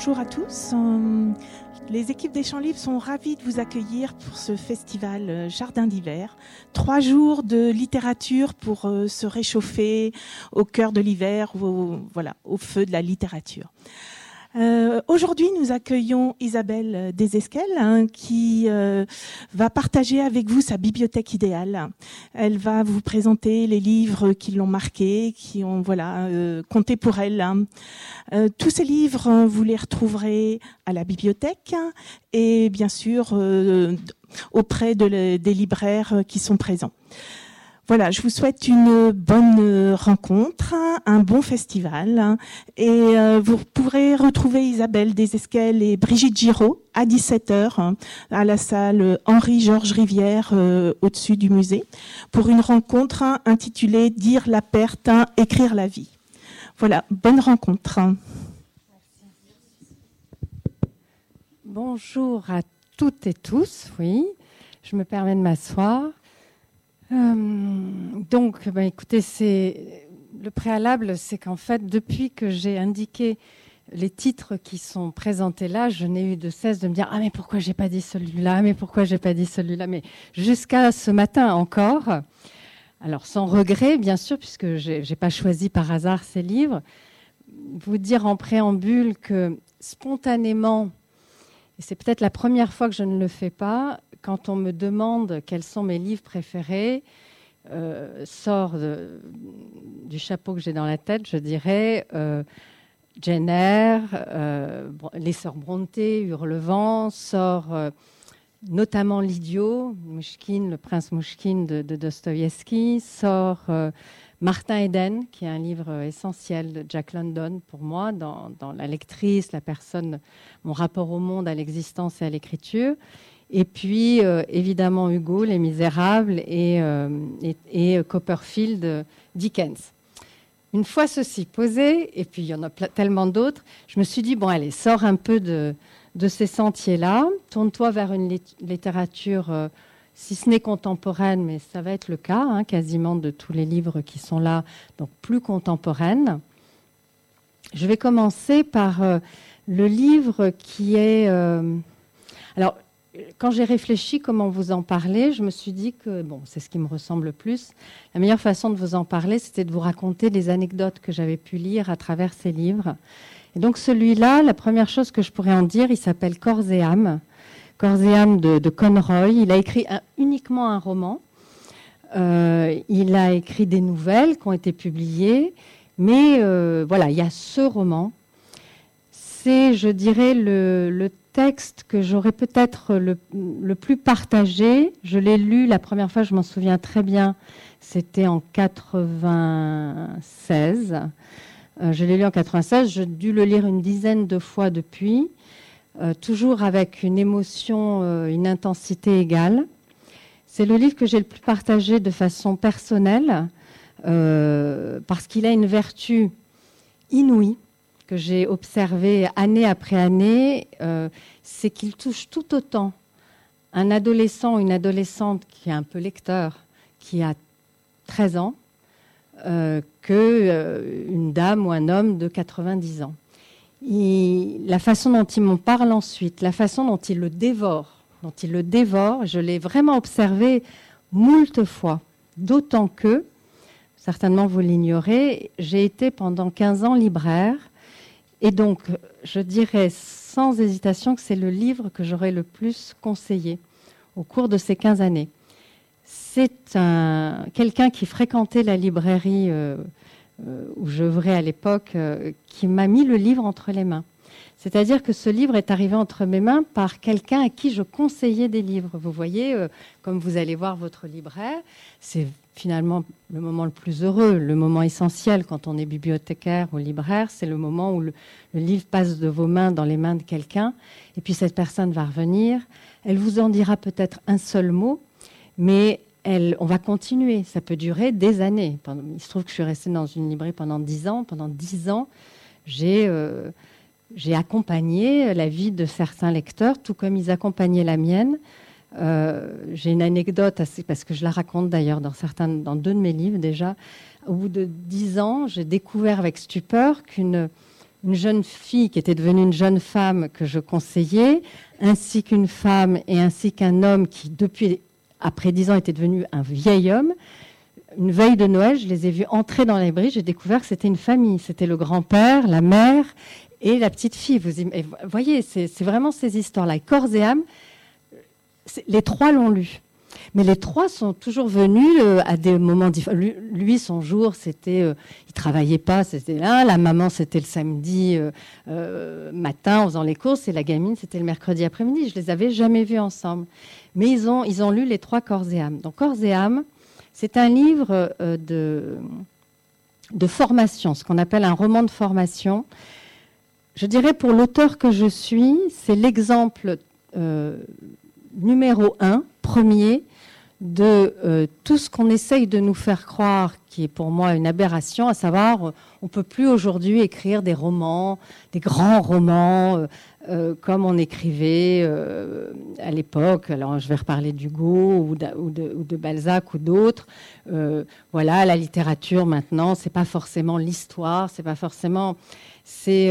bonjour à tous. Euh, les équipes des Champs Livres sont ravies de vous accueillir pour ce festival euh, Jardin d'hiver. Trois jours de littérature pour euh, se réchauffer au cœur de l'hiver, voilà, au feu de la littérature. Euh, aujourd'hui, nous accueillons Isabelle Desesquelles hein, qui euh, va partager avec vous sa bibliothèque idéale. Elle va vous présenter les livres qui l'ont marqué, qui ont voilà euh, compté pour elle. Hein. tous ces livres, vous les retrouverez à la bibliothèque et bien sûr auprès de des libraires qui sont présents. Voilà, je vous souhaite une bonne rencontre, un bon festival. Et euh, vous pourrez retrouver Isabelle Desesquelles et Brigitte Giraud à 17h à la salle Henri-Georges Rivière euh, au-dessus du musée pour une rencontre intitulée Dire la perte, écrire la vie. Voilà, bonne rencontre. Bonjour à toutes et tous, oui. Je me permets de m'asseoir. Euh, donc, bah, écoutez, c'est le préalable, c'est qu'en fait, depuis que j'ai indiqué les titres qui sont présentés là, je n'ai eu de cesse de me dire ah mais pourquoi j'ai pas dit celui-là, mais pourquoi j'ai pas dit celui-là, mais jusqu'à ce matin encore. Alors sans regret, bien sûr, puisque j'ai pas choisi par hasard ces livres. Vous dire en préambule que spontanément, et c'est peut-être la première fois que je ne le fais pas, quand on me demande quels sont mes livres préférés, euh, sort du chapeau que j'ai dans la tête, je dirais euh, Jenner, euh, Les Sœurs Brontë, Hurlevent, sort notamment L'idiot, Mouchkine, le prince Mouchkine de, de sort Martin Eden, qui est un livre essentiel de Jack London pour moi, dans, dans la lectrice, la personne, mon rapport au monde, à l'existence et à l'écriture. Et puis, euh, évidemment, Hugo, Les Misérables et, euh, et, Copperfield, Dickens. Une fois ceci posé, et puis il y en a tellement d'autres, je me suis dit, bon, allez, sors un peu de, de ces sentiers-là, tourne-toi vers une littérature, euh, si ce n'est contemporaine, mais ça va être le cas, hein, quasiment de tous les livres qui sont là, donc plus contemporaine. Je vais commencer par le livre qui est... alors, quand j'ai réfléchi comment vous en parler, je me suis dit que, bon, c'est ce qui me ressemble le plus. La meilleure façon de vous en parler, c'était de vous raconter les anecdotes que j'avais pu lire à travers ces livres. Et donc celui-là, la première chose que je pourrais en dire, il s'appelle Corps et âme. Corps et âme de, Conroy. Il a écrit uniquement un roman. Euh, il a écrit des nouvelles qui ont été publiées. Mais euh, voilà, il y a ce roman. C'est, je dirais, le, le que j'aurais peut-être le, plus partagé. Je l'ai lu la première fois, je m'en souviens très bien, c'était en 96. Euh, je l'ai lu en 96, j'ai dû le lire une dizaine de fois depuis, euh, toujours avec une émotion, euh, une intensité égale. C'est le livre que j'ai le plus partagé de façon personnelle, parce qu'il a une vertu inouïe que j'ai observé année après année, euh, c'est qu'il touche tout autant un adolescent ou une adolescente qui est un peu lecteur, qui a 13 ans, euh, euh, dame ou un homme de 90 ans. la façon dont il m'en parle ensuite, la façon dont il le dévore, dont il le dévore, je l'ai vraiment observé moult fois, d'autant que, certainement vous l'ignorez, j'ai été pendant 15 ans libraire et donc, je dirais sans hésitation que c'est le livre que j'aurais le plus conseillé au cours de ces 15 années. C'est quelqu'un qui fréquentait la librairie euh, euh, où je à l'époque, euh, qui m'a mis le livre entre les mains. C'est-à-dire que ce livre est arrivé entre mes mains par quelqu'un à qui je conseillais des livres. Vous voyez, comme vous allez voir votre libraire, c'est finalement le moment le plus heureux, le moment essentiel quand on est bibliothécaire ou libraire, c'est le moment où le, livre passe de vos mains dans les mains de quelqu'un, et puis cette personne va revenir, elle vous en dira peut-être un seul mot, mais elle, on va continuer, ça peut durer des années. Il se trouve que je suis restée dans une librairie pendant dix ans, pendant dix ans, j'ai... Euh, j'ai accompagné la vie de certains lecteurs, tout comme ils accompagnaient la mienne. Euh, j'ai une anecdote parce que je la raconte d'ailleurs dans certains, dans deux de mes livres déjà. Au bout de dix ans, j'ai découvert avec stupeur qu'une une jeune fille qui était devenue une jeune femme que je conseillais, ainsi qu'une femme et ainsi qu'un homme qui, depuis après dix ans, était devenu un vieil homme. Une veille de Noël, je les ai vus entrer dans les bris. J'ai découvert que c'était une famille. C'était le grand-père, la mère et la petite fille. Vous voyez, c'est vraiment ces histoires-là. Corps et âme, les trois l'ont lu. Mais les trois sont toujours venus euh, à des moments différents. Lui, son jour, c'était, euh, il travaillait pas, c'était là. La maman, c'était le samedi euh, matin en faisant les courses, et la gamine, c'était le mercredi après-midi. Je les avais jamais vus ensemble. Mais ils ont, ils ont lu les trois Corps et âme. Donc Corps et âme, c'est un livre de formation, ce qu'on appelle un roman de formation. Je dirais pour l'auteur que je suis, c'est l'exemple numéro un, premier, de euh, tout ce qu'on essaye de nous faire croire, qui est pour moi une aberration, à savoir, euh, on ne peut plus aujourd'hui écrire des romans, des grands romans, euh, comme on écrivait à l'époque. Alors, je vais reparler d'Hugo ou, ou, de, Balzac ou d'autres. voilà, la littérature maintenant, c'est pas forcément l'histoire, c'est pas forcément, c'est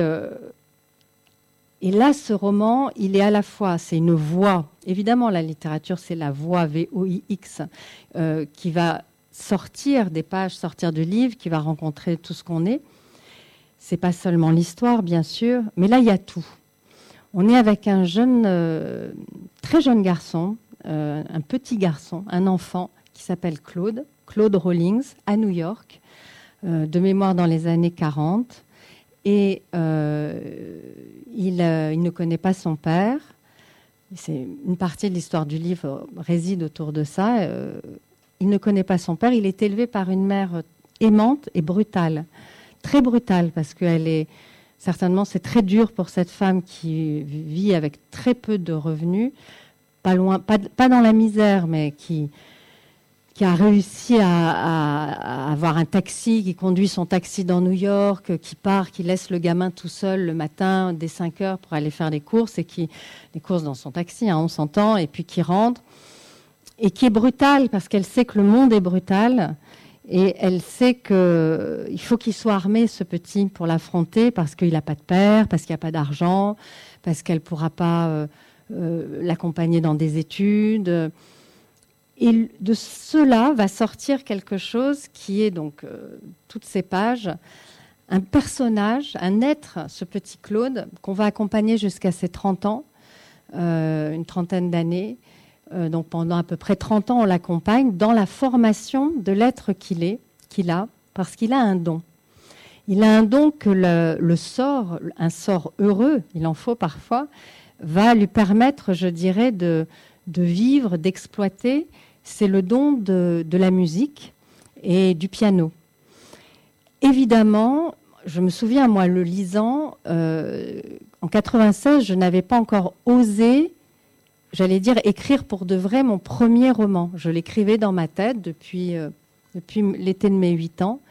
et là, ce roman, il est à la fois, c'est une voix. Évidemment, la littérature, c'est la voix V-O-I-X euh, qui va sortir des pages, sortir du livre, qui va rencontrer tout ce qu'on est. C'est pas seulement l'histoire, bien sûr, mais là, il y a tout. On est avec un jeune, euh, très jeune garçon, euh, un petit garçon, un enfant qui s'appelle Claude, Claude Rawlings, à New York, de mémoire dans les années 40. Et euh, euh, il, ne connaît pas son père. C'est une partie de l'histoire du livre réside autour de ça. Euh, il ne connaît pas son père. Il est élevé par une mère aimante et brutale, très brutale, parce qu'elle est certainement c'est très dur pour cette femme qui vit avec très peu de revenus, pas loin, pas dans la misère, mais qui qui a réussi à, avoir un taxi, qui conduit son taxi dans New York, qui part, qui laisse le gamin tout seul le matin dès 5 heures pour aller faire des courses, et qui des courses dans son taxi, hein, on s'entend, et puis qui rentre, et qui est brutale parce qu'elle sait que le monde est brutal, et elle sait qu'il faut qu'il soit armé, ce petit, pour l'affronter, parce qu'il n'a pas de père, parce qu'il n'y a pas d'argent, parce qu'elle ne pourra pas euh, euh, l'accompagner dans des études. Et de cela va sortir quelque chose qui est donc euh, toutes ces pages, un personnage, un être, ce petit Claude, qu'on va accompagner jusqu'à ses 30 ans, euh, une trentaine d'années. Euh, donc pendant à peu près 30 ans, on l'accompagne dans la formation de l'être qu'il est, qu'il a, parce qu'il a un don. Il a un don que le, sort, un sort heureux, il en faut parfois, va lui permettre, je dirais, de vivre, d'exploiter c'est le don de, la musique et du piano. Évidemment, je me souviens, moi, le lisant, euh, en 96, je n'avais pas encore osé, j'allais dire, écrire pour de vrai mon premier roman. Je l'écrivais dans ma tête depuis, euh, depuis l'été de mes 8 ans,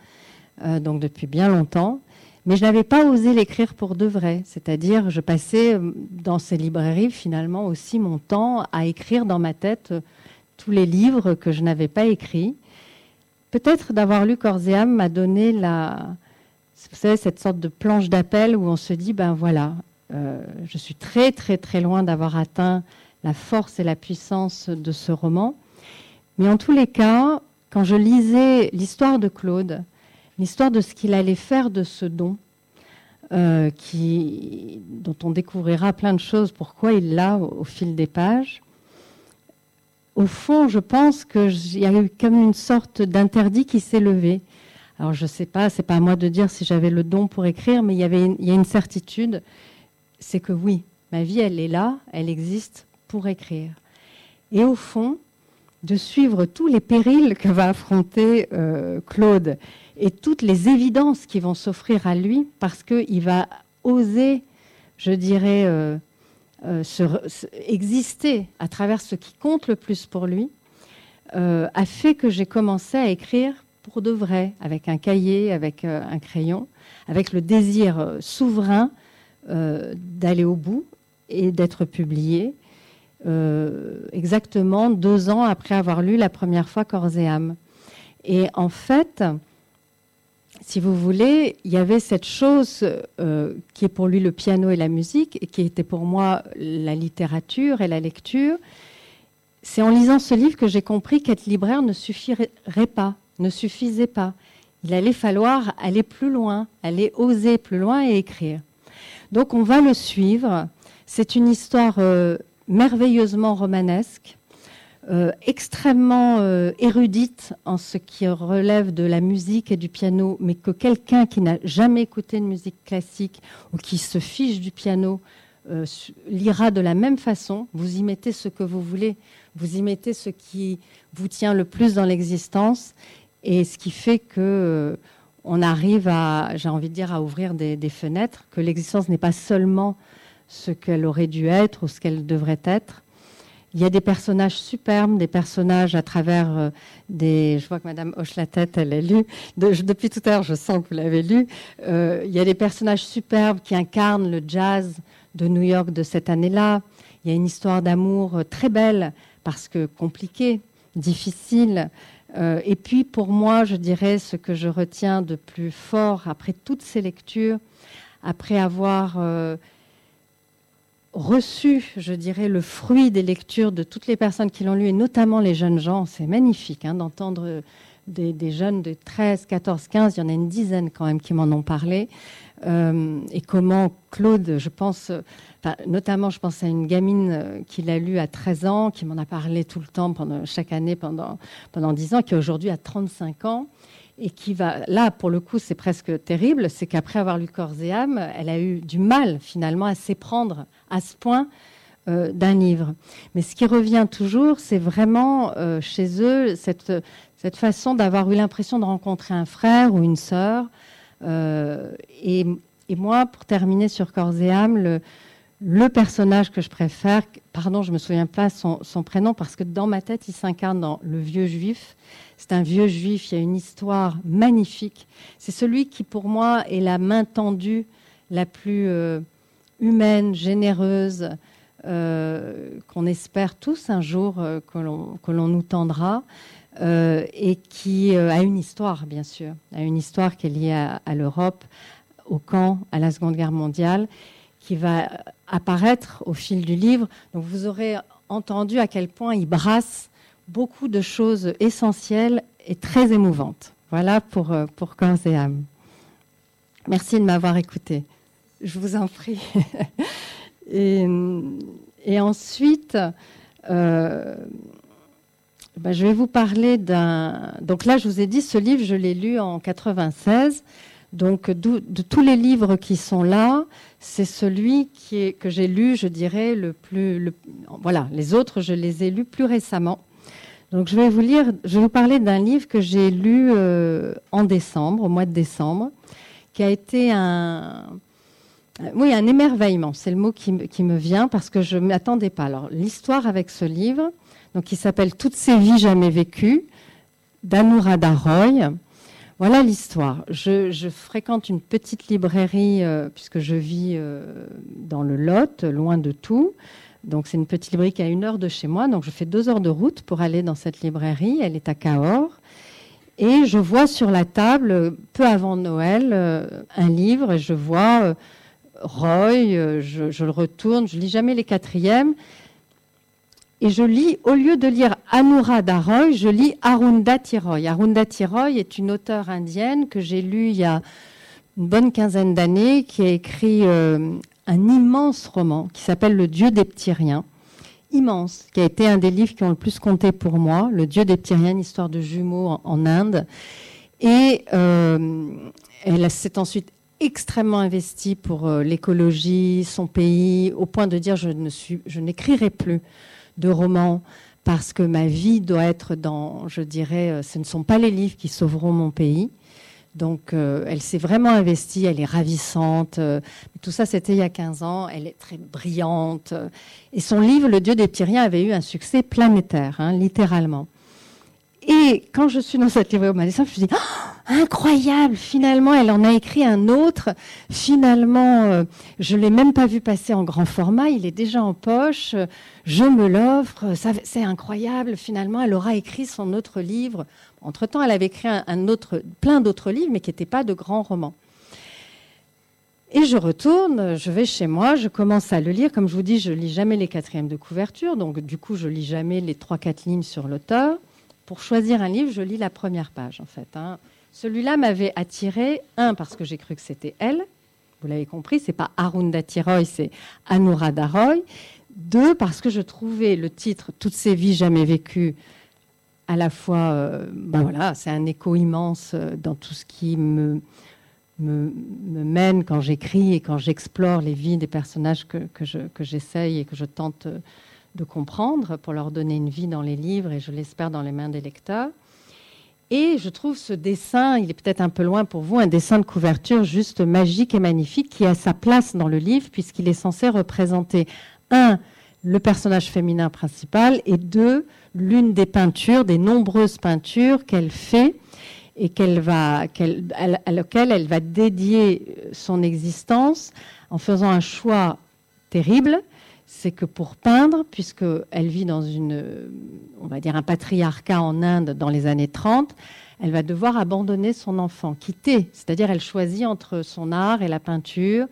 euh, donc depuis bien longtemps. Mais je n'avais pas osé l'écrire pour de vrai. C'est-à-dire, je passais dans ces librairies, finalement, aussi mon temps à écrire dans ma tête tous les livres que je n'avais pas écrits. Peut-être d'avoir lu Corséam m'a donné la, vous savez, cette sorte de planche d'appel où on se dit, ben voilà, euh, je suis très très très loin d'avoir atteint la force et la puissance de ce roman. Mais en tous les cas, quand je lisais l'histoire de Claude, l'histoire de ce qu'il allait faire de ce don, euh, qui, dont on découvrira plein de choses, pourquoi il l'a au fil des pages, au fond, je pense qu'il y a eu comme une sorte d'interdit qui s'est levé. Alors je ne sais pas, c'est pas à moi de dire si j'avais le don pour écrire, mais il y avait y a une certitude, c'est que oui, ma vie elle est là, elle existe pour écrire. Et au fond, de suivre tous les périls que va affronter euh, Claude et toutes les évidences qui vont s'offrir à lui, parce qu'il va oser, je dirais, euh, euh, exister à travers ce qui compte le plus pour lui, euh, a fait que j'ai commencé à écrire pour de vrai, avec un cahier, avec euh, un crayon, avec le désir souverain d'aller au bout et d'être publié, exactement deux ans après avoir lu la première fois Corps et âme. Et en fait, si vous voulez, il y avait cette chose euh, qui est pour lui le piano et la musique, et qui était pour moi la littérature et la lecture. C'est en lisant ce livre que j'ai compris qu'être libraire ne suffirait pas, ne suffisait pas. Il allait falloir aller plus loin, aller oser plus loin et écrire. Donc on va le suivre. C'est une histoire euh, merveilleusement romanesque euh, extrêmement euh, érudite en ce qui relève de la musique et du piano, mais que quelqu'un qui n'a jamais écouté de musique classique ou qui se fiche du piano euh, lira de la même façon. Vous y mettez ce que vous voulez, vous y mettez ce qui vous tient le plus dans l'existence, et ce qui fait que on arrive à, j'ai envie de dire, à ouvrir des, des fenêtres, que l'existence n'est pas seulement ce qu'elle aurait dû être ou ce qu'elle devrait être, il y a des personnages superbes, des personnages à travers euh, des. Je vois que Madame hoche la tête, elle est lu. depuis tout à l'heure, je sens que vous l'avez lu. Euh, il y a des personnages superbes qui incarnent le jazz de New York de cette année-là. Il y a une histoire d'amour euh, très belle, parce que compliquée, difficile. et puis, pour moi, je dirais ce que je retiens de plus fort après toutes ces lectures, après avoir reçu, je dirais, le fruit des lectures de toutes les personnes qui l'ont lu, et notamment les jeunes gens. C'est magnifique hein, d'entendre des, jeunes de 13, 14, 15, il y en a une dizaine quand même qui m'en ont parlé. Euh, et comment Claude, je pense, notamment je pense à une gamine euh, qui l'a lu à 13 ans, qui m'en a parlé tout le temps, pendant, chaque année pendant, pendant 10 ans, qui aujourd'hui a 35 ans et qui va, là pour le coup c'est presque terrible, c'est qu'après avoir lu Corps et âme, elle a eu du mal finalement à s'éprendre à ce point euh, d'un livre. Mais ce qui revient toujours, c'est vraiment euh, chez eux cette, façon d'avoir eu l'impression de rencontrer un frère ou une sœur. Euh, et, et, moi, pour terminer sur Corps et âme, le, le personnage que je préfère, pardon, je me souviens pas son, prénom parce que dans ma tête, il s'incarne dans le vieux juif. C'est un vieux juif, il y a une histoire magnifique. C'est celui qui, pour moi, est la main tendue la plus euh, humaine, généreuse, euh, qu'on espère tous un jour euh, que l'on nous tendra, et qui a une histoire, bien sûr, a une histoire qui est liée à, à l'Europe, au camp, à la Seconde Guerre mondiale, qui va apparaître au fil du livre. Donc vous aurez entendu à quel point il brasse beaucoup de choses essentielles et très émouvantes. Voilà pour, euh, pour Corps et âme. Merci de m'avoir écouté. Je vous en prie. et, ensuite, euh, ben, je vais vous parler d'un. Donc là, je vous ai dit, ce livre, je l'ai lu en 96. Donc, de, tous les livres qui sont là, c'est celui que j'ai lu, je dirais, le plus. Voilà, les autres, je les ai lus plus récemment. Donc je vais vous lire, je vais vous parler d'un livre que j'ai lu euh, en décembre, au mois de décembre, qui a été un, oui, un émerveillement. C'est le mot qui, me vient parce que je ne m'attendais pas. Alors l'histoire avec ce livre, donc qui s'appelle Toutes ces vies jamais vécues, d'Anuradha Roy. Voilà l'histoire. Je, fréquente une petite librairie euh, puisque je vis euh, dans le Lot, loin de tout. Donc c'est une petite librairie qui est à une heure de chez moi. Donc je fais deux heures de route pour aller dans cette librairie. Elle est à Cahors. Et je vois sur la table, peu avant Noël, euh, un livre je vois Roy, euh, je, le retourne, je lis jamais les quatrièmes. Et je lis, au lieu de lire Anuradha Roy, je lis Arundhati Roy. Arundhati Roy est une auteure indienne que j'ai lue il y a une bonne quinzaine d'années, qui a écrit un immense roman qui s'appelle Le Dieu des petits riens, immense, qui a été un des livres qui ont le plus compté pour moi, Le Dieu des petits riens, une histoire de jumeaux en, Inde. Et euh, elle s'est ensuite extrêmement investie pour euh, l'écologie, son pays, au point de dire je n'écrirai plus de romans parce que ma vie doit être dans, je dirais, euh, ce ne sont pas les livres qui sauveront mon pays. Donc, euh, elle s'est vraiment investie, elle est ravissante. Euh, tout ça, c'était il y a 15 ans. Elle est très brillante. Et son livre, Le Dieu des Tyriens, avait eu un succès planétaire, hein, littéralement. Et quand je suis dans cette librairie au je me dis, oh, incroyable, finalement, elle en a écrit un autre. Finalement, euh, je ne l'ai même pas vu passer en grand format, il est déjà en poche, je me l'offre, c'est incroyable, finalement, elle aura écrit son autre livre. Entre-temps, elle avait écrit un, autre, plein d'autres livres, mais qui n'étaient pas de grands romans. Et je retourne, je vais chez moi, je commence à le lire. Comme je vous dis, je lis jamais les quatrièmes de couverture, donc du coup, je lis jamais les trois, quatre lignes sur l'auteur. Pour choisir un livre, je lis la première page, en fait. Hein. Celui-là m'avait attiré, un, parce que j'ai cru que c'était elle. Vous l'avez compris, c'est pas Arundhati Roy, c'est Anuradha Roy. Deux, parce que je trouvais le titre Toutes ces vies jamais vécues à la fois, euh, ben voilà, c'est un écho immense euh, dans tout ce qui me, mène quand j'écris et quand j'explore les vies des personnages que, que j'essaye et que je tente euh, de comprendre pour leur donner une vie dans les livres et je l'espère dans les mains des lecteurs. Et je trouve ce dessin, il est peut-être un peu loin pour vous, un dessin de couverture juste magique et magnifique qui a sa place dans le livre puisqu'il est censé représenter, un, le personnage féminin principal et deux, l'une des peintures, des nombreuses peintures qu'elle fait et qu'elle va, à laquelle elle va dédier son existence en faisant un choix terrible, c'est que pour peindre, puisqu'elle vit dans une, on va dire un patriarcat en Inde dans les années 30, elle va devoir abandonner son enfant, quitter, c'est-à-dire elle choisit entre son art et la peinture,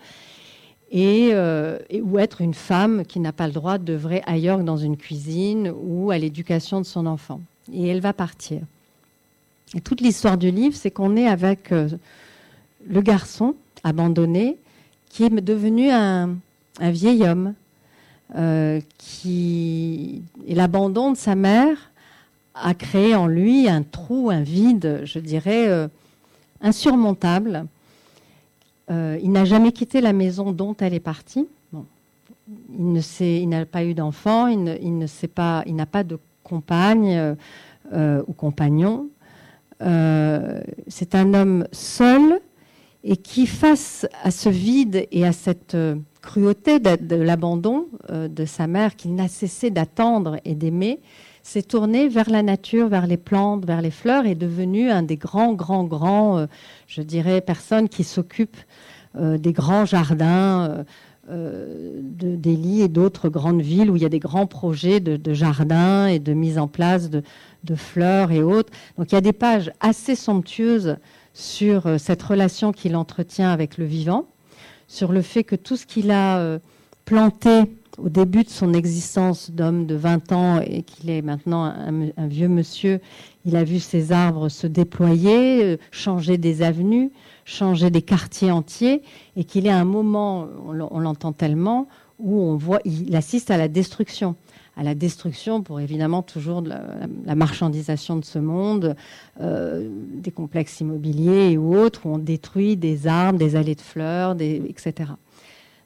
euh, et, ou être une femme qui n'a pas le droit d'œuvrer ailleurs que dans une cuisine ou à l'éducation de son enfant. Et elle va partir. Et toute l'histoire du livre, c'est qu'on est avec euh, le garçon abandonné qui est devenu un, vieil homme. Euh, qui l'abandon de sa mère a créé en lui un trou, un vide, je dirais, insurmontable euh, il n'a jamais quitté la maison dont elle est partie. Il n'a pas eu d'enfant, il, sait pas, n'a pas de compagne euh, ou compagnon. Euh, c'est un homme seul et qui, face à ce vide et à cette cruauté de, l'abandon de sa mère qu'il n'a cessé d'attendre et d'aimer, s'est tourné vers la nature, vers les plantes, vers les fleurs, et est devenu un des grands, grands, grands, euh, je dirais, personnes qui s'occupent euh, des grands jardins euh, de Delhi et d'autres grandes villes où il y a des grands projets de, jardins et de mise en place de, fleurs et autres. Donc il y a des pages assez somptueuses sur cette relation qu'il entretient avec le vivant, sur le fait que tout ce qu'il a planté au début de son existence d'homme de 20 ans et qu'il est maintenant un, vieux monsieur, il a vu ses arbres se déployer, euh, changer des avenues, changer des quartiers entiers, et qu'il est à un moment, on l'entend tellement, où on voit, il assiste à la destruction à la destruction pour évidemment toujours la, marchandisation de ce monde, euh, des complexes immobiliers ou autres, où on détruit des arbres, des allées de fleurs, etc.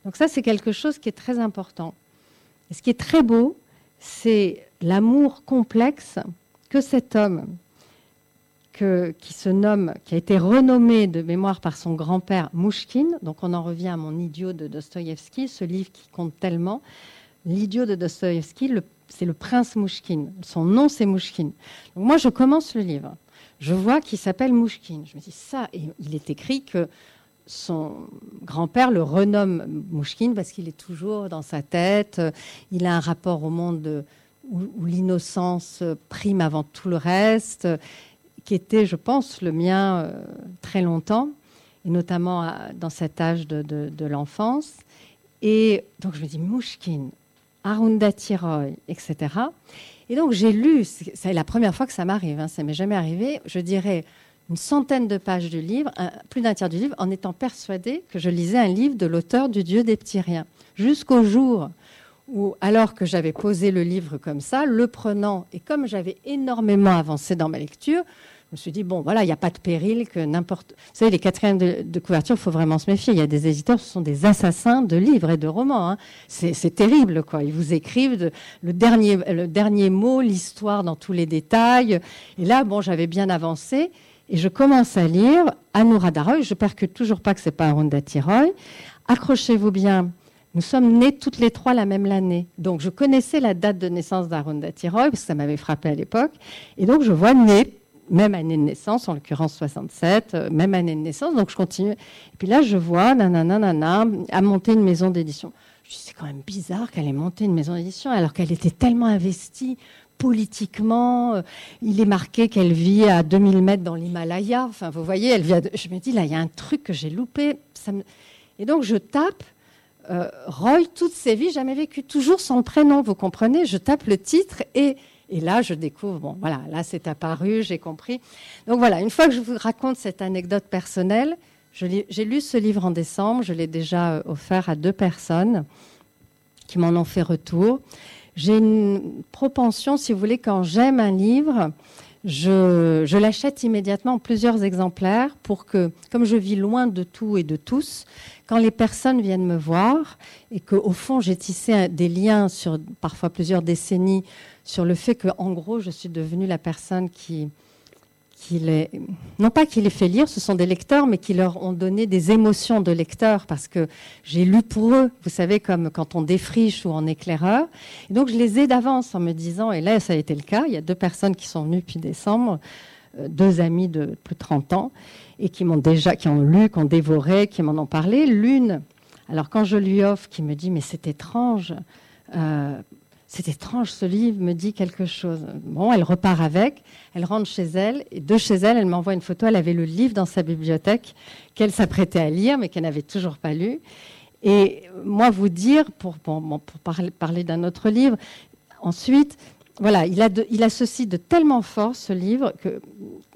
Donc ça, c'est quelque chose qui est très important. Et ce qui est très beau, c'est l'amour complexe que cet homme, qui se nomme, qui a été renommé de mémoire par son grand-père Mouchkine, donc on en revient à mon idiot de Dostoïevski, ce livre qui compte tellement. L'idiot de Dostoïevski, c'est le prince Mouchkine. Son nom, c'est Mouchkine. Donc moi, je commence le livre. Je vois qu'il s'appelle Mouchkine. Je me dis ça, et il est écrit que son grand-père le renomme Mouchkine parce qu'il est toujours dans sa tête. Il a un rapport au monde où, l'innocence prime avant tout le reste, qui était, je pense, le mien euh, très longtemps, et notamment dans cet âge de, l'enfance. Et donc je me dis Mouchkine, Arundhati Roy, etc. Et donc j'ai lu, c'est la première fois que ça m'arrive, hein, ça m'est jamais arrivé, je dirais une centaine de pages du livre, plus d'un tiers du livre, en étant persuadée que je lisais un livre de l'auteur du Dieu des petits. Jusqu'au jour où, alors que j'avais posé le livre comme ça, le prenant, et comme j'avais énormément avancé dans ma lecture, me suis dit, bon, voilà, il n'y a pas de péril que n'importe. Vous savez, les quatrièmes de, couverture, il faut vraiment se méfier. Il y a des éditeurs, ce sont des assassins de livres et de romans. Hein. C'est terrible, quoi. Ils vous écrivent le, dernier, le dernier mot, l'histoire dans tous les détails. Et là, bon, j'avais bien avancé. Et je commence à lire Anurada Roy. Je percute toujours pas que c'est pas Arundhati Roy. Accrochez-vous bien. Nous sommes nés toutes les trois la même année. Donc, je connaissais la date de naissance d'Arundhati Roy, parce que ça m'avait frappé à l'époque. Et donc, je vois né même année de naissance, en l'occurrence 67, euh, même année de naissance, donc je continue. Et puis là, je vois, nanana, à monter une maison d'édition. Je dis, c'est quand même bizarre qu'elle ait monté une maison d'édition alors qu'elle était tellement investie politiquement. Euh, il est marqué qu'elle vit à 2000 mètres dans l'Himalaya. Enfin, vous voyez, elle vient je me dis, là, il y a un truc que j'ai loupé. Et donc, je tape euh, Roy, toute ses vies, jamais vécu, toujours son prénom, vous comprenez? Je tape le titre et, et là, je découvre, bon, voilà, là, c'est apparu, j'ai compris. Donc voilà, une fois que je vous raconte cette anecdote personnelle, j'ai lu ce livre en décembre, je l'ai déjà euh, offert à deux personnes qui m'en ont fait retour. J'ai une propension, si vous voulez, quand j'aime un livre, je, l'achète immédiatement en plusieurs exemplaires pour que, comme je vis loin de tout et de tous, quand les personnes viennent me voir et qu'au fond j'ai tissé des liens sur parfois plusieurs décennies sur le fait que, en gros, je suis devenue la personne qui, non pas qui les fait lire, ce sont des lecteurs, mais qui leur ont donné des émotions de lecteurs, parce que j'ai lu pour eux, vous savez, comme quand on défriche ou en éclaireur. Et donc je les ai d'avance en me disant, et là ça a été le cas, il y a deux personnes qui sont venues depuis décembre, euh, deux amis de plus de 30 ans, et qui m'ont déjà, qui ont lu, qui ont dévoré, qui m'en ont parlé. L'une, alors quand je lui offre, qui me dit, mais c'est étrange. Euh, c'est étrange, ce livre me dit quelque chose. Bon, elle repart avec, elle rentre chez elle, et de chez elle, elle m'envoie une photo. Elle avait le livre dans sa bibliothèque qu'elle s'apprêtait à lire, mais qu'elle n'avait toujours pas lu. Et moi, vous dire, pour, parler, d'un autre livre, ensuite, voilà, il, a il associe de tellement fort ce livre que,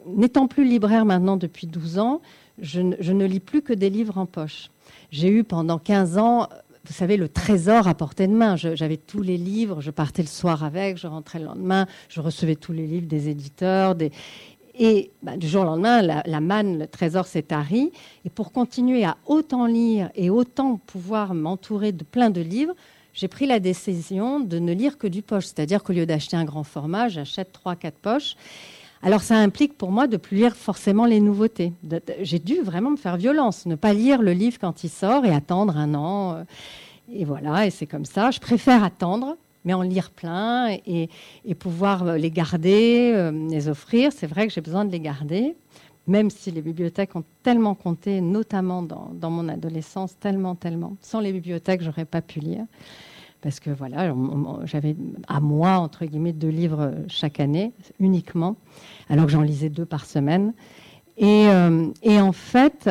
n'étant plus libraire maintenant depuis 12 ans, je ne lis plus que des livres en poche. J'ai eu pendant 15 ans vous savez, le trésor à portée de main. J'avais tous les livres, je partais le soir avec, je rentrais le lendemain, je recevais tous les livres des éditeurs. Et bah, du jour au lendemain, la, manne, le trésor s'est tari. Et pour continuer à autant lire et autant pouvoir m'entourer de plein de livres, j'ai pris la décision de ne lire que du poche. C'est-à-dire qu'au lieu d'acheter un grand format, j'achète 3-4 poches. Alors ça implique pour moi de plus lire forcément les nouveautés. J'ai dû vraiment me faire violence, ne pas lire le livre quand il sort et attendre un an. Euh, et voilà, et c'est comme ça. Je préfère attendre, mais en lire plein et, pouvoir euh, les garder, euh, les offrir. C'est vrai que j'ai besoin de les garder, même si les bibliothèques ont tellement compté, notamment dans, dans mon adolescence, tellement, tellement. Sans les bibliothèques, j'aurais pas pu lire parce que voilà, j'avais à moi, entre guillemets, deux livres chaque année, uniquement, alors que j'en lisais deux par semaine. Et, euh, et, en fait,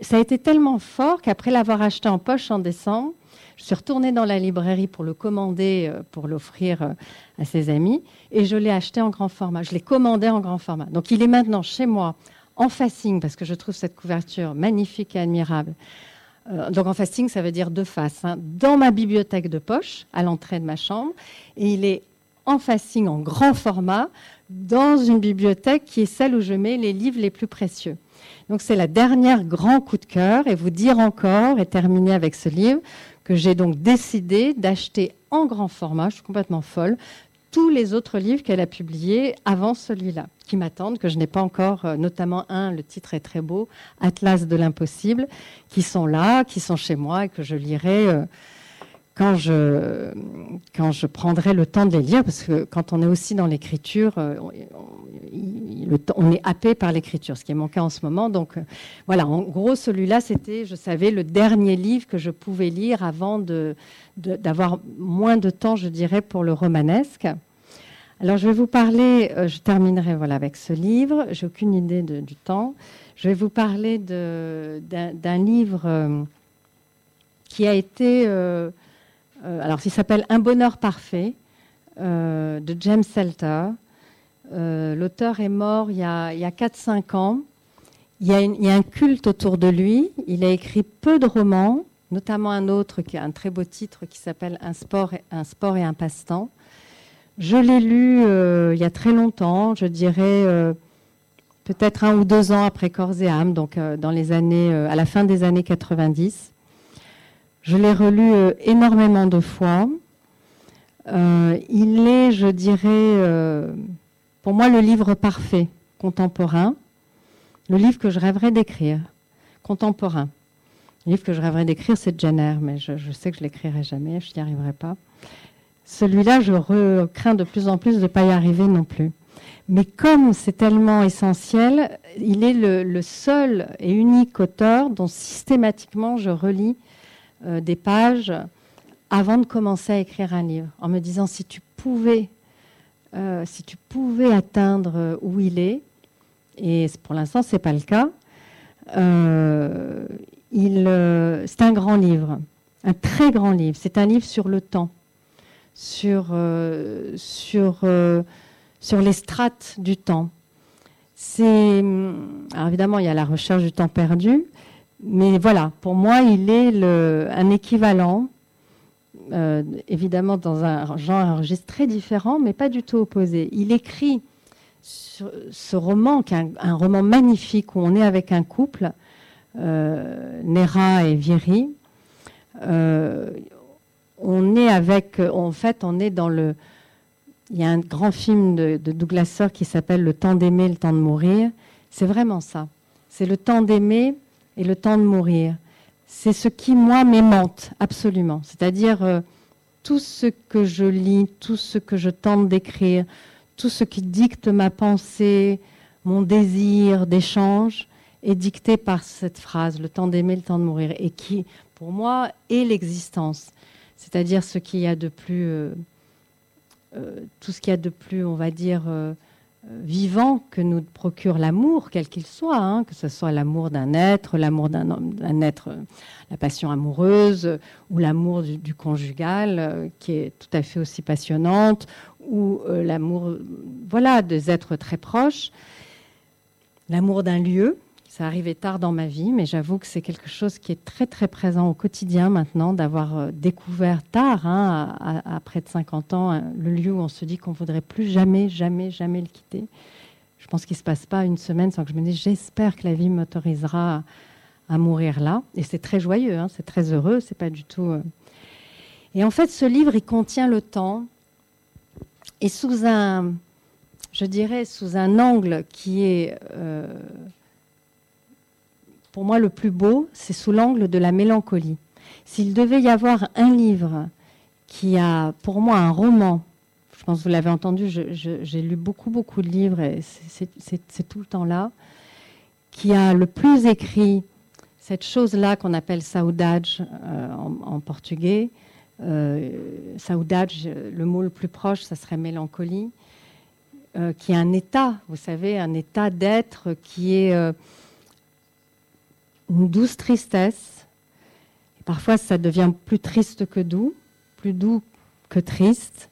ça a été tellement fort qu'après l'avoir acheté en poche en décembre, je suis retournée dans la librairie pour le commander, euh, pour l'offrir euh, à ses amis, et je l'ai acheté en grand format. Je l'ai commandé en grand format. Donc il est maintenant chez moi en facing, parce que je trouve cette couverture magnifique et admirable, euh, donc en fasting, ça veut dire deux faces. Hein. Dans ma bibliothèque de poche, à l'entrée de ma chambre, et il est en fasting en grand format dans une bibliothèque qui est celle où je mets les livres les plus précieux. Donc c'est la dernière grand coup de cœur et vous dire encore et terminer avec ce livre que j'ai donc décidé d'acheter en grand format, je suis complètement folle, tous les autres livres qu'elle a publiés avant celui-là, qui m'attendent, que je n'ai pas encore, euh, notamment un, le titre est très beau, Atlas de l'impossible, qui sont là, qui sont chez moi et que je lirai euh, quand, je, quand je prendrai le temps de les lire, parce que quand on est aussi dans l'écriture, euh, on, est happé par l'écriture, ce qui est mon en ce moment. Donc voilà, en gros, celui-là, c'était, je savais, le dernier livre que je pouvais lire avant de d'avoir moins de temps, je dirais, pour le romanesque. Alors, je vais vous parler, euh, je terminerai voilà, avec ce livre, j'ai aucune idée du temps. Je vais vous parler d'un livre euh, qui a été, euh, alors, il s'appelle Un bonheur parfait, de James Selter. L'auteur est mort il y a, a 4-5 ans. Il y, a un culte autour de lui. Il a écrit peu de romans notamment un autre qui a un très beau titre qui s'appelle un sport, et, un passe-temps. Je l'ai lu euh, il y a très longtemps, je dirais euh, peut-être un ou deux ans après Corps et âme, donc euh, dans les années, à la fin des années 90. Je l'ai relu énormément de fois. il est, je dirais, pour moi le livre parfait contemporain, le livre que je rêverais d'écrire, contemporain. Le livre que je rêverais d'écrire, c'est Jenner, mais je, sais que je l'écrirai jamais, je n'y arriverai pas. Celui-là, je crains de plus en plus de ne pas y arriver non plus. Mais comme c'est tellement essentiel, il est le, seul et unique auteur dont systématiquement je relis euh, des pages avant de commencer à écrire un livre, en me disant si tu pouvais, euh, si tu pouvais atteindre où il est, et pour l'instant c'est pas le cas. c'est un grand livre, un très grand livre. C'est un livre sur le temps, sur sur sur les strates du temps. C'est, évidemment, il y a la recherche du temps perdu, mais voilà, pour moi, il est un équivalent, euh, évidemment dans un genre un registre très différent, mais pas du tout opposé. Il écrit ce roman, qui un, roman magnifique où on est avec un couple, euh, Nera et Viry. Euh, on est avec, en fait, on est dans le, il y a un grand film de, Douglas Sirk qui s'appelle Le temps d'aimer, le temps de mourir. C'est vraiment ça. C'est le temps d'aimer et le temps de mourir. C'est ce qui, moi, m'aimante, absolument. C'est-à-dire euh, tout ce que je lis, tout ce que je tente d'écrire, tout ce qui dicte ma pensée, mon désir d'échange, est dicté par cette phrase, le temps d'aimer, le temps de mourir, et qui, pour moi, est l'existence. C'est-à-dire ce qu'il y a de plus... Euh, euh, tout ce qu'il y a de plus, on va dire, vivant que nous procure l'amour, quel qu'il soit, hein, que ce soit l'amour d'un être, l'amour d'un être, la passion amoureuse, ou l'amour du, conjugal, qui est tout à fait aussi passionnante, ou l'amour, voilà, des êtres très proches, l'amour d'un lieu, ça arrivait tard dans ma vie, mais j'avoue que c'est quelque chose qui est très très présent au quotidien maintenant, d'avoir euh, découvert tard, hein, à, près de 50 ans, hein, le lieu où on se dit qu'on voudrait plus jamais, jamais, jamais le quitter. Je pense qu'il ne se passe pas une semaine sans que je me dise j'espère que la vie m'autorisera à, mourir là. Et c'est très joyeux, hein, c'est très heureux, c'est pas du tout. Euh. Et en fait, ce livre, il contient le temps et sous un, je dirais, sous un angle qui est euh, pour moi, le plus beau, c'est sous l'angle de la mélancolie. S'il devait y avoir un livre qui a, pour moi, un roman, je pense que vous l'avez entendu, j'ai lu beaucoup, beaucoup de livres, et c'est tout le temps là, qui a le plus écrit cette chose-là qu'on appelle saudade euh, en, portugais. Euh, saudade, le mot le plus proche, ça serait mélancolie, euh, qui est un état, vous savez, un état d'être qui est euh, une douce tristesse. parfois, ça devient plus triste que doux, plus doux que triste.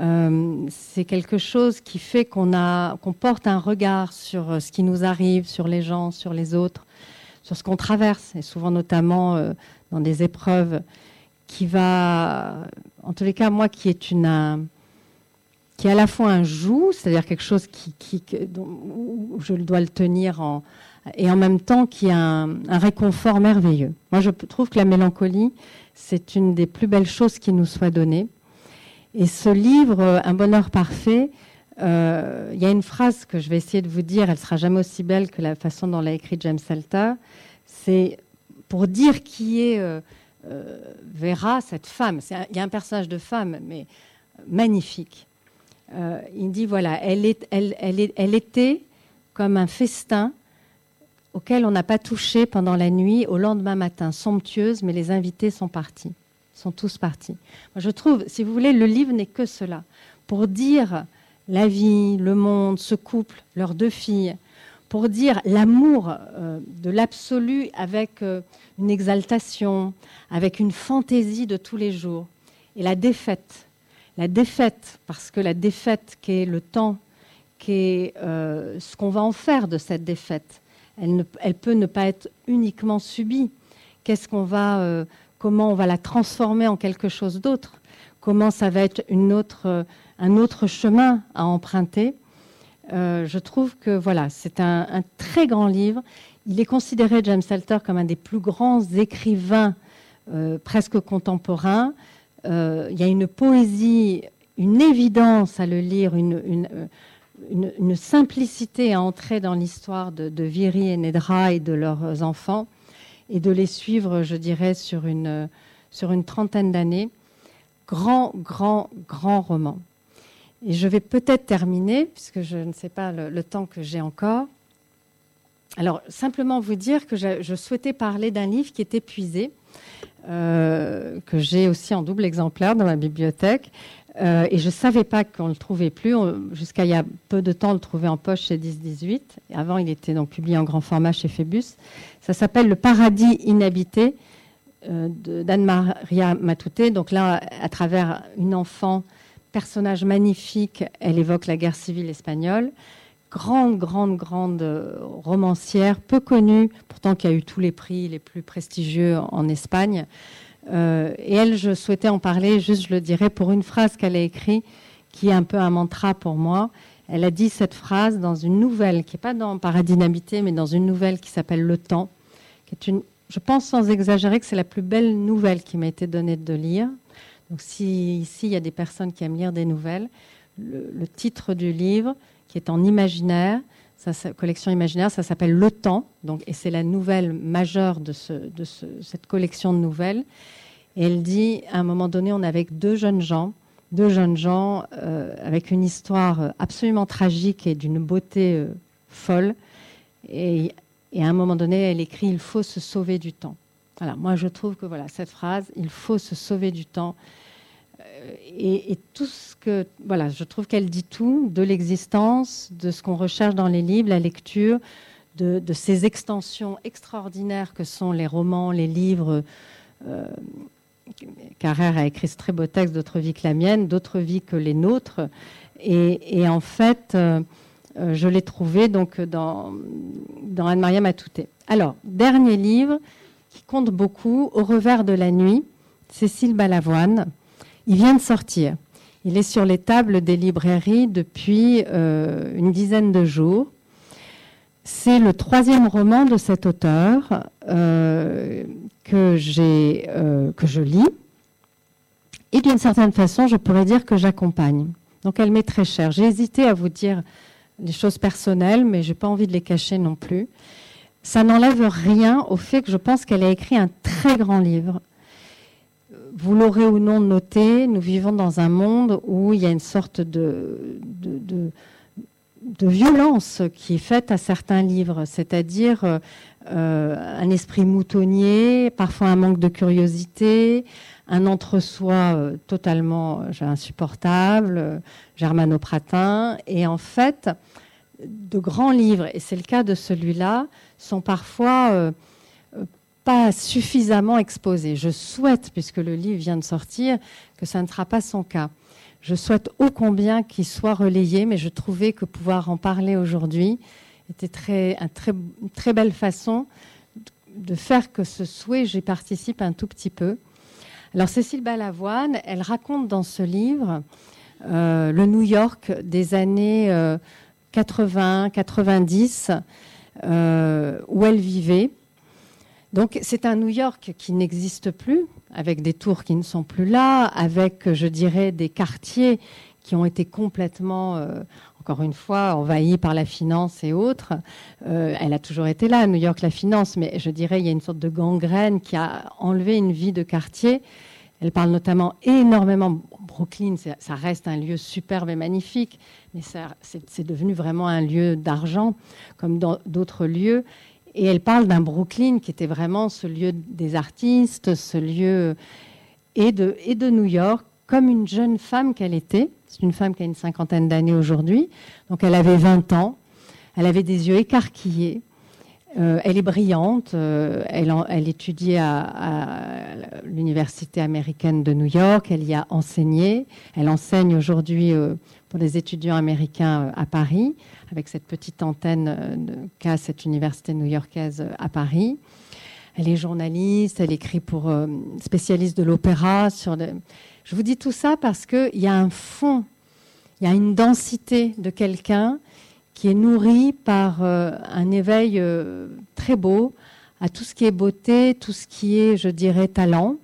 Euh, c'est quelque chose qui fait qu'on qu'on porte un regard sur euh, ce qui nous arrive, sur les gens, sur les autres, sur ce qu'on traverse, et souvent notamment euh, dans des épreuves, qui va, en tous les cas, moi, qui est une, qui à la fois un joug, c'est-à-dire quelque chose qui, dont, je dois le tenir en, et en même temps qui a un, réconfort merveilleux. Moi, je trouve que la mélancolie, c'est une des plus belles choses qui nous soit donnée. Et ce livre, euh, Un bonheur parfait, euh, il y a une phrase que je vais essayer de vous dire, elle sera jamais aussi belle que la façon dont l'a écrit James Salter. C'est pour dire qui est euh, Vera, cette femme. il y a un personnage de femme, mais magnifique. il dit voilà, elle était comme un festin auquel on n'a pas touché pendant la nuit au lendemain matin, somptueuse, mais les invités sont partis, sont tous partis. je trouve, si vous voulez, le livre n'est que cela, pour dire la vie, le monde, ce couple, leurs deux filles, pour dire l'amour euh, de l'absolu avec euh, une exaltation, avec une fantaisie de tous les jours, et la défaite. La défaite, parce que la défaite qui est le temps, qui est euh, ce qu'on va en faire de cette défaite, elle, peut ne pas être uniquement subie. Qu'est-ce qu'on va, euh, comment on va la transformer en quelque chose d'autre? Comment ça va être une autre, euh, un autre chemin à emprunter? Euh, Je trouve que voilà, c'est un, très grand livre. Il est considéré, James Salter, comme un des plus grands écrivains presque contemporains. il y a une poésie, une évidence à le lire, une simplicité à entrer dans l'histoire de, de, Viri et Nedra et de leurs enfants et de les suivre, je dirais, sur une, sur une trentaine d'années. Grand, grand, grand roman. Et je vais peut-être terminer, puisque je ne sais pas le, temps que j'ai encore. Alors, simplement vous dire que je, souhaitais parler d'un livre qui est épuisé, euh, que j'ai aussi en double exemplaire dans ma bibliothèque. Euh, et je ne savais pas qu'on ne le trouvait plus. Jusqu'à il y a peu de temps, on le trouvait en poche chez 10-18. Avant, il était donc publié en grand format chez Phébus. Ça s'appelle Le paradis inhabité euh, d'Anne-Maria Matouté. Donc là, à travers une enfant, personnage magnifique, elle évoque la guerre civile espagnole. Grande, grande, grande euh, romancière, peu connue, pourtant qui a eu tous les prix les plus prestigieux en Espagne. Euh, et elle, je souhaitais en parler, juste je le dirais, pour une phrase qu'elle a écrite, qui est un peu un mantra pour moi. Elle a dit cette phrase dans une nouvelle, qui n'est pas dans Paradis mais dans une nouvelle qui s'appelle Le Temps, qui est une, je pense sans exagérer que c'est la plus belle nouvelle qui m'a été donnée de lire. Donc si ici il y a des personnes qui aiment lire des nouvelles, le, titre du livre qui est en imaginaire, sa collection imaginaire, ça s'appelle Le Temps, donc, et c'est la nouvelle majeure de, cette collection de nouvelles. Elle dit, à un moment donné, on est avec deux jeunes gens, deux jeunes gens euh, avec une histoire absolument tragique et d'une beauté euh, folle. Et et à un moment donné, elle écrit Il faut se sauver du temps. Voilà, moi je trouve que voilà cette phrase, il faut se sauver du temps. Euh, et, tout ce que voilà, je trouve qu'elle dit tout de l'existence, de ce qu'on recherche dans les livres, la lecture, de, ces extensions extraordinaires que sont les romans, les livres. Euh, Carrère a écrit ce très beau texte d'autres vies que la mienne, d'autres vies que les nôtres. Et, en fait, euh, euh, je l'ai trouvé donc dans, dans Anne-Maria Matouté. Alors, dernier livre qui compte beaucoup, Au revers de la nuit, Cécile Balavoine. Il vient de sortir. Il est sur les tables des librairies depuis euh, une dizaine de jours. C'est le troisième roman de cet auteur euh, que, que je lis. Et d'une certaine façon, je pourrais dire que j'accompagne. Donc elle m'est très chère. J'ai hésité à vous dire les choses personnelles, mais je n'ai pas envie de les cacher non plus. Ça n'enlève rien au fait que je pense qu'elle a écrit un très grand livre. Vous l'aurez ou non noté, nous vivons dans un monde où il y a une sorte de, violence qui est faite à certains livres, c'est-à-dire euh, un esprit moutonnier, parfois un manque de curiosité, un entre-soi euh, totalement euh, insupportable, germanopratin. Et en fait, de grands livres, et c'est le cas de celui-là, sont parfois pas suffisamment exposés. Je souhaite, puisque le livre vient de sortir, que ça ne sera pas son cas. Je souhaite ô combien qu'il soit relayé, mais je trouvais que pouvoir en parler aujourd'hui était très, une très, très belle façon de faire que ce souhait, j'y participe un tout petit peu. Alors Cécile Balavoine, elle raconte dans ce livre euh, le New York des années 80, euh, 90, euh, où elle vivait. Donc c'est un New York qui n'existe plus, avec des tours qui ne sont plus là, avec, je dirais, des quartiers qui ont été complètement, encore une fois, envahis par la finance et autres. elle a toujours été là, New York, la finance, mais je dirais, il y a une sorte de gangrène qui a enlevé une vie de quartier elle parle notamment énormément. Brooklyn, ça reste un lieu superbe et magnifique, mais c'est devenu vraiment un lieu d'argent, comme dans d'autres lieux. Et elle parle d'un Brooklyn qui était vraiment ce lieu des artistes, ce lieu et de, New York, comme une jeune femme qu'elle était. C'est une femme qui a une cinquantaine d'années aujourd'hui. Donc elle avait 20 ans. Elle avait des yeux écarquillés. Euh, elle est brillante. Euh, elle, elle, étudiait à, l'université américaine de New York. Elle y a enseigné. Elle enseigne aujourd'hui euh, pour les étudiants américains à Paris, avec cette petite antenne qu'a cette université new-yorkaise à Paris. Elle est journaliste. Elle écrit pour spécialiste de l'opéra. Je vous dis tout ça parce qu'il y a un fond, il y a une densité de quelqu'un qui est nourri par euh, un éveil euh, très beau à tout ce qui est beauté, tout ce qui est, je dirais, talent.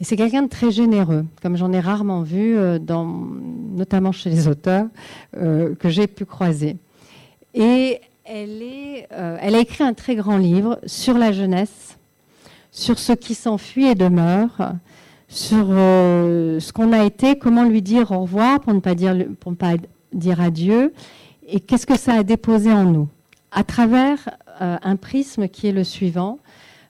Et c'est quelqu'un de très généreux, comme j'en ai rarement vu, euh, notamment chez les auteurs que j'ai pu croiser. Et elle, est, elle a écrit un très grand livre sur la jeunesse, sur ce qui s'enfuit et demeure, sur ce qu'on a été, comment lui dire au revoir pour ne pas dire adieu, et qu'est-ce que ça a déposé en nous, à travers un prisme qui est le suivant.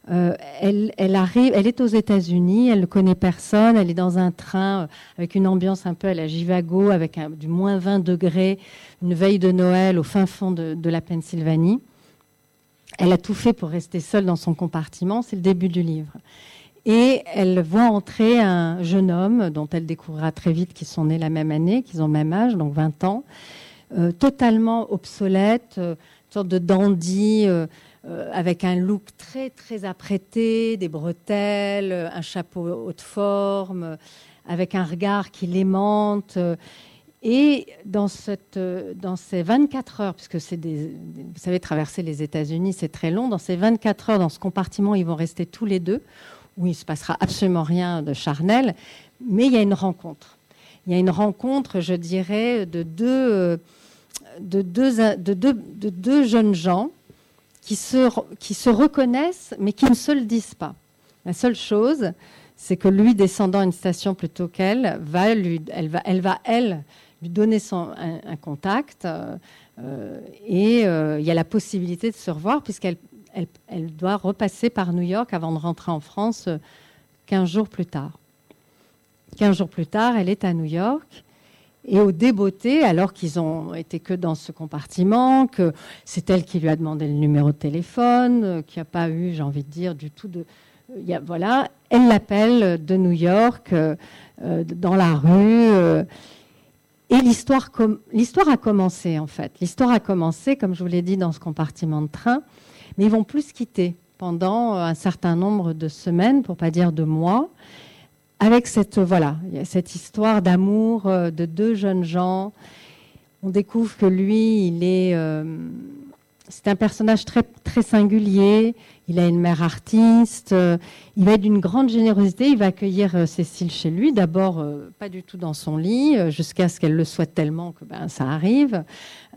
Euh, elle, arrive, elle est aux États-Unis, elle ne connaît personne, elle est dans un train euh, avec une ambiance un peu à la Givago, avec du moins 20 degrés, une veille de Noël au fin fond de, la Pennsylvanie. Elle a tout fait pour rester seule dans son compartiment, c'est le début du livre. Et elle voit entrer un jeune homme dont elle découvrira très vite qu'ils sont nés la même année, qu'ils ont le même âge, donc 20 ans, euh, totalement obsolète, une sorte de dandy. Avec un look très très apprêté, des bretelles, un chapeau haute forme, avec un regard qui l'aimante. Et dans, ces 24 heures, puisque vous savez, traverser les États-Unis, c'est très long, dans ces 24 heures, dans ce compartiment, ils vont rester tous les deux, où il ne se passera absolument rien de charnel, mais il y a une rencontre. Il y a une rencontre, je dirais, de deux jeunes gens qui se, reconnaissent, mais qui ne se le disent pas. La seule chose, c'est que lui, descendant une station plutôt qu'elle, va elle va, elle lui donner un, contact, euh, euh, et euh, il y a la possibilité de se revoir puisqu'elle elle, elle, doit repasser par New York avant de rentrer en France 15 jours plus tard. 15 jours plus tard, elle est à New York et au débeauté, alors qu'ils ont été que dans ce compartiment, que c'est elle qui lui a demandé le numéro de téléphone, euh, qui n'a pas eu, j'ai envie de dire, du tout de. Euh, voilà, elle l'appelle de New York, euh, dans la rue. et l'histoire, a commencé, en fait. L'histoire a commencé, comme je vous l'ai dit, dans ce compartiment de train. Mais ils vont plus quitter pendant un certain nombre de semaines, pour pas dire de mois avec cette, voilà, cette histoire d'amour euh, de deux jeunes gens. On découvre que lui, il est, euh, c'est un personnage très, très singulier. Il a une mère artiste. Euh, il va être d'une grande générosité. Il va accueillir Cécile chez lui. D'abord, pas du tout dans son lit, jusqu'à ce qu'elle le souhaite tellement que ben, ça arrive.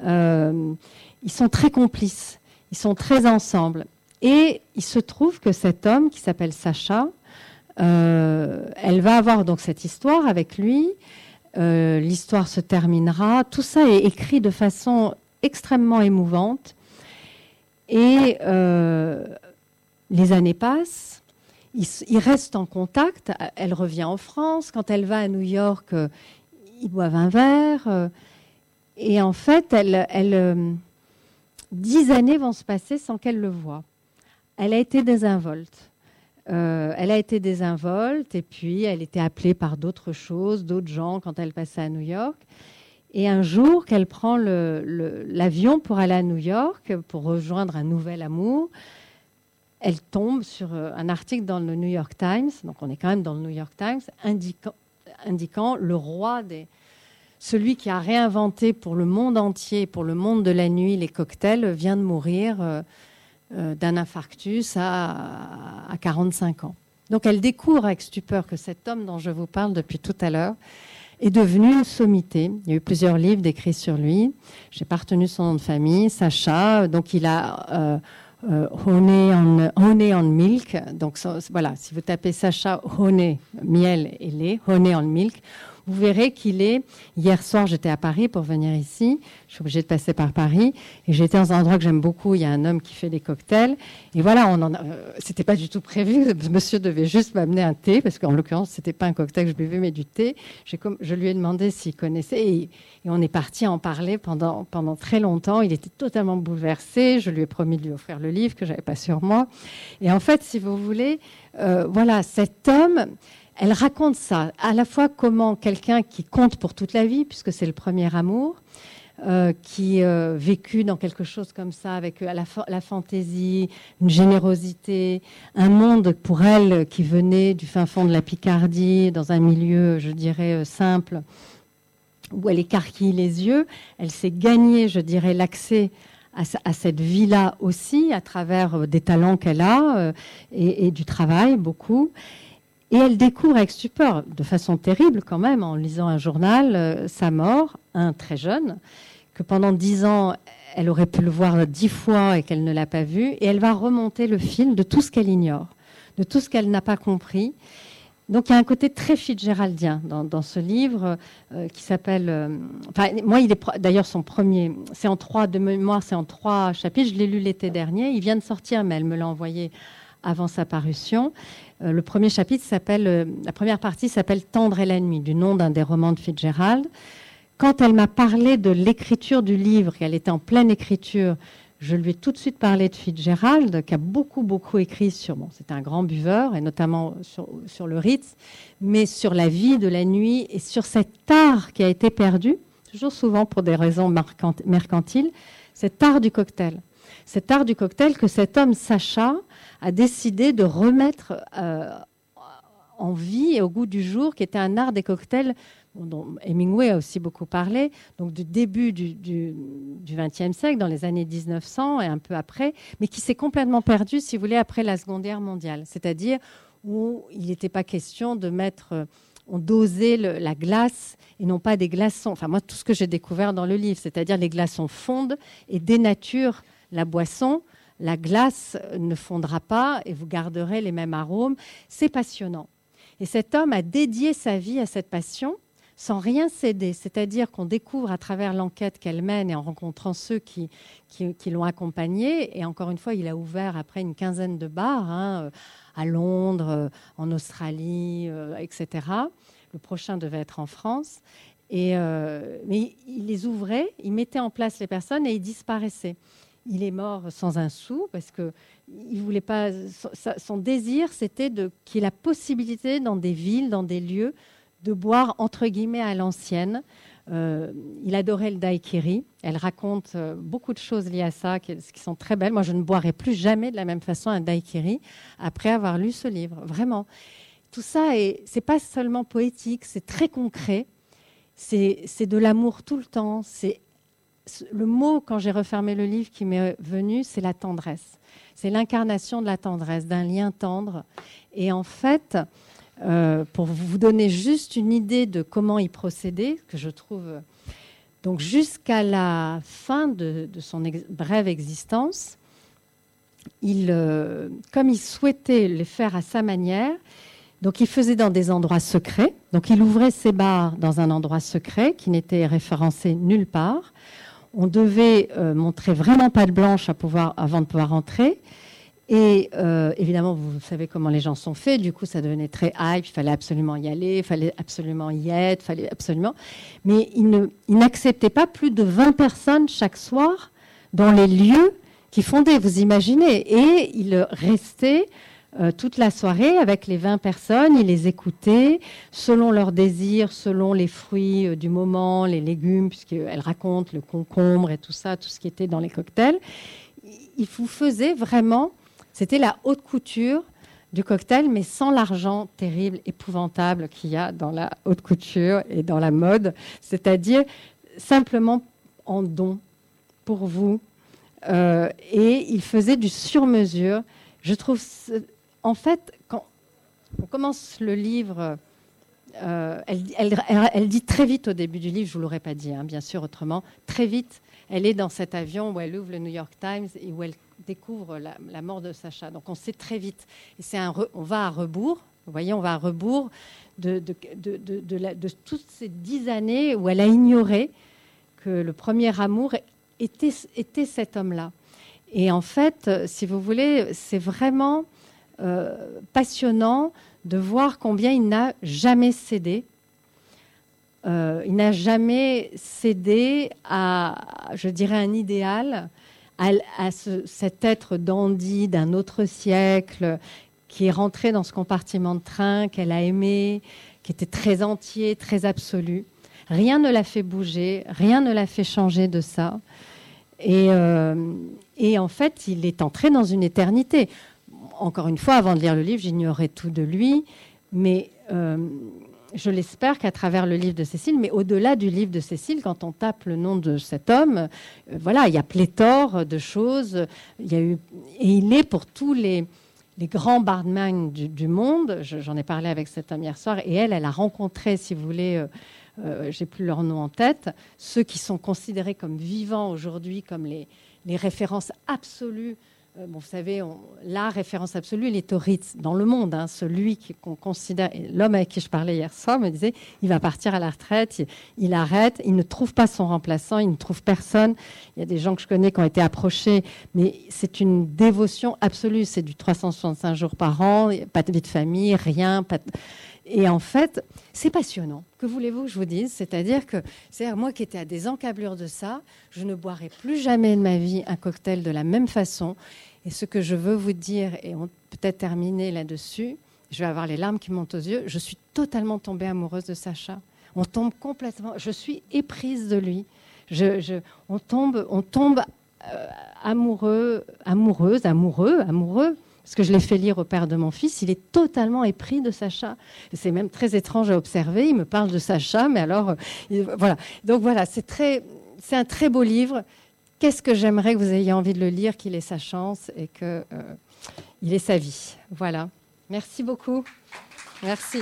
ils sont très complices. Ils sont très ensemble. Et il se trouve que cet homme qui s'appelle Sacha, euh, elle va avoir donc cette histoire avec lui. Euh, l'histoire se terminera. Tout ça est écrit de façon extrêmement émouvante. Et euh, les années passent. Ils, restent en contact. Elle revient en France. Quand elle va à New York, ils boivent un verre. et en fait, dix années vont se passer sans qu'elle le voie. Elle a été désinvolte. Euh, elle a été désinvolte et puis elle était appelée par d'autres choses, d'autres gens quand elle passait à New York. Et un jour qu'elle prend l'avion pour aller à New York, pour rejoindre un nouvel amour, elle tombe sur euh, un article dans le New York Times, donc on est quand même dans le New York Times, indiquant, le roi des... Celui qui a réinventé pour le monde entier, pour le monde de la nuit, les cocktails, vient de mourir. Euh, d'un infarctus à, 45 ans. Donc elle découvre avec stupeur que cet homme dont je vous parle depuis tout à l'heure est devenu une sommité. Il y a eu plusieurs livres décrits sur lui. J'ai pas retenu son nom de famille, Sacha. Donc il a euh, euh honey, on, milk. Donc voilà, si vous tapez Sacha honey, miel et lait, honey on milk, vous verrez qu'il est. Hier soir, j'étais à Paris pour venir ici. Je suis obligée de passer par Paris. Et j'étais dans un endroit que j'aime beaucoup. Il y a un homme qui fait des cocktails. Et voilà, on en euh, c'était pas du tout prévu. Monsieur devait juste m'amener un thé, parce qu'en l'occurrence, c'était pas un cocktail que je buvais, mais du thé. Je lui ai demandé s'il connaissait. Et, on est parti en parler pendant, pendant très longtemps. Il était totalement bouleversé. Je lui ai promis de lui offrir le livre que j'avais pas sur moi. Et en fait, si vous voulez, euh, voilà, cet homme elle raconte ça, à la fois comment quelqu'un qui compte pour toute la vie, puisque c'est le premier amour, euh, qui euh, vécu dans quelque chose comme ça, avec euh, la, fantaisie, une générosité, un monde pour elle qui venait du fin fond de la Picardie, dans un milieu, je dirais, simple, où elle écarquille les yeux. Elle s'est gagnée, je dirais, l'accès à, cette vie-là aussi, à travers des talents qu'elle a et, du travail, beaucoup. Et elle découvre avec stupeur, de façon terrible quand même, en lisant un journal, euh, sa mort, un très jeune, que pendant dix ans, elle aurait pu le voir dix fois et qu'elle ne l'a pas vu. Et elle va remonter le fil de tout ce qu'elle ignore, de tout ce qu'elle n'a pas compris. Donc il y a un côté très Fitzgeraldien dans, dans ce livre euh, qui s'appelle. euh, enfin, moi, il est d'ailleurs son premier. C'est en trois de mémoire, c'est en trois chapitres. Je l'ai lu l'été dernier. Il vient de sortir, mais elle me l'a envoyé avant sa parution. Euh, le premier chapitre s'appelle. euh, la première partie s'appelle Tendre et la nuit, du nom d'un des romans de Fitzgerald. Quand elle m'a parlé de l'écriture du livre, qu'elle était en pleine écriture, je lui ai tout de suite parlé de Fitzgerald, qui a beaucoup, beaucoup écrit sur. Bon, c'était un grand buveur, et notamment sur, sur le Ritz, mais sur la vie de la nuit et sur cet art qui a été perdu, toujours souvent pour des raisons mercantiles, cet art du cocktail. Cet art du cocktail que cet homme, Sacha, a décidé de remettre euh, en vie et au goût du jour, qui était un art des cocktails dont Hemingway a aussi beaucoup parlé, donc du début du, XXe siècle, dans les années 1900 et un peu après, mais qui s'est complètement perdu, si vous voulez, après la Seconde Guerre mondiale. C'est-à-dire où il n'était pas question de mettre, euh, on dosait la glace et non pas des glaçons. Enfin, moi, tout ce que j'ai découvert dans le livre, c'est-à-dire les glaçons fondent et dénaturent la boisson. La glace ne fondra pas et vous garderez les mêmes arômes. C'est passionnant. Et cet homme a dédié sa vie à cette passion sans rien céder. C'est-à-dire qu'on découvre à travers l'enquête qu'elle mène et en rencontrant ceux qui, l'ont accompagnée. Et encore une fois, il a ouvert après une quinzaine de bars hein, à Londres, euh, en Australie, euh, etc. Le prochain devait être en France. Et, euh, mais il les ouvrait, il mettait en place les personnes et il disparaissait. Il est mort sans un sou parce que il voulait pas. Son, désir, c'était de qu'il y ait la possibilité dans des villes, dans des lieux, de boire entre guillemets à l'ancienne. Euh, il adorait le daiquiri. Elle raconte euh, beaucoup de choses liées à ça qui, sont très belles. Moi, je ne boirai plus jamais de la même façon un daiquiri après avoir lu ce livre. Vraiment. Tout ça, est, c'est pas seulement poétique, c'est très concret. C'est de l'amour tout le temps. C'est le mot quand j'ai refermé le livre qui m'est venu, c'est la tendresse. C'est l'incarnation de la tendresse, d'un lien tendre. Et en fait, euh, pour vous donner juste une idée de comment il procédait, que je trouve donc jusqu'à la fin de, son brève existence, il, euh, comme il souhaitait les faire à sa manière, donc il faisait dans des endroits secrets. Donc il ouvrait ses bars dans un endroit secret qui n'était référencé nulle part. On devait euh, montrer vraiment pas de blanche à pouvoir, avant de pouvoir entrer. Et euh, évidemment, vous savez comment les gens sont faits. Du coup, ça devenait très hype. Il fallait absolument y aller, il fallait absolument y être, fallait absolument. Mais il, ne, il n'acceptait pas plus de 20 personnes chaque soir dans les lieux qui fondaient, vous imaginez. Et il restait euh, toute la soirée avec les 20 personnes. Il les écoutait selon leurs désirs, selon les fruits euh, du moment, les légumes, puisqu'elle raconte le concombre et tout ça, tout ce qui était dans les cocktails. Il vous faisait vraiment c'était la haute couture du cocktail, mais sans l'argent terrible, épouvantable qu'il y a dans la haute couture et dans la mode, c'est-à-dire simplement en don pour vous. Euh, et il faisait du sur-mesure. Je trouve, en fait, quand on commence le livre, euh, elle, dit très vite au début du livre, je ne vous l'aurais pas dit, hein, bien sûr, autrement, très vite, elle est dans cet avion où elle ouvre le New York Times et où elle découvre la, mort de Sacha. Donc on sait très vite. Et c'est un on va à rebours. Vous voyez, on va à rebours de, toutes ces dix années où elle a ignoré que le premier amour était, était cet homme-là. Et en fait, si vous voulez, c'est vraiment euh, passionnant de voir combien il n'a jamais cédé. Euh, il n'a jamais cédé à, je dirais, un idéal à, à ce, cet être dandy d'un autre siècle qui est rentré dans ce compartiment de train qu'elle a aimé, qui était très entier, très absolu. Rien ne l'a fait bouger, rien ne l'a fait changer de ça. Et, euh, et, en fait, il est entré dans une éternité. Encore une fois, avant de lire le livre, j'ignorais tout de lui, mais euh, je l'espère qu'à travers le livre de Cécile, mais au-delà du livre de Cécile, quand on tape le nom de cet homme, euh, voilà, il y a pléthore de choses. Il y a eu, et il est pour tous les, grands barman du, du monde. J'en ai parlé avec cet homme hier soir, et elle, elle a rencontré, si vous voulez, euh, euh, j'ai plus leur nom en tête, ceux qui sont considérés comme vivants aujourd'hui, comme les, références absolues bon, vous savez, la référence absolue, il est au Ritz dans le monde. Hein, celui qu'on considère, l'homme avec qui je parlais hier soir me disait, il va partir à la retraite, il, arrête, il ne trouve pas son remplaçant, il ne trouve personne. Il y a des gens que je connais qui ont été approchés, mais c'est une dévotion absolue. C'est du 365 jours par an, pas de vie de famille, rien, et en fait, c'est passionnant. Que voulez-vous que je vous dise? C'est-à-dire que, c'est moi qui étais à des encablures de ça, je ne boirai plus jamais de ma vie un cocktail de la même façon. Et ce que je veux vous dire, et on peut-être terminer là-dessus, je vais avoir les larmes qui montent aux yeux, je suis totalement tombée amoureuse de Sacha. On tombe complètement, je suis éprise de lui. On tombe, on tombe euh, amoureux, amoureuse, amoureux, amoureux parce que je l'ai fait lire au père de mon fils, il est totalement épris de Sacha. C'est même très étrange à observer. Il me parle de Sacha, mais alors, euh, voilà. Donc voilà, c'est très, c'est un très beau livre. Qu'est-ce que j'aimerais que vous ayez envie de le lire, qu'il ait sa chance et qu'il euh, ait sa vie? Voilà. Merci beaucoup. Merci.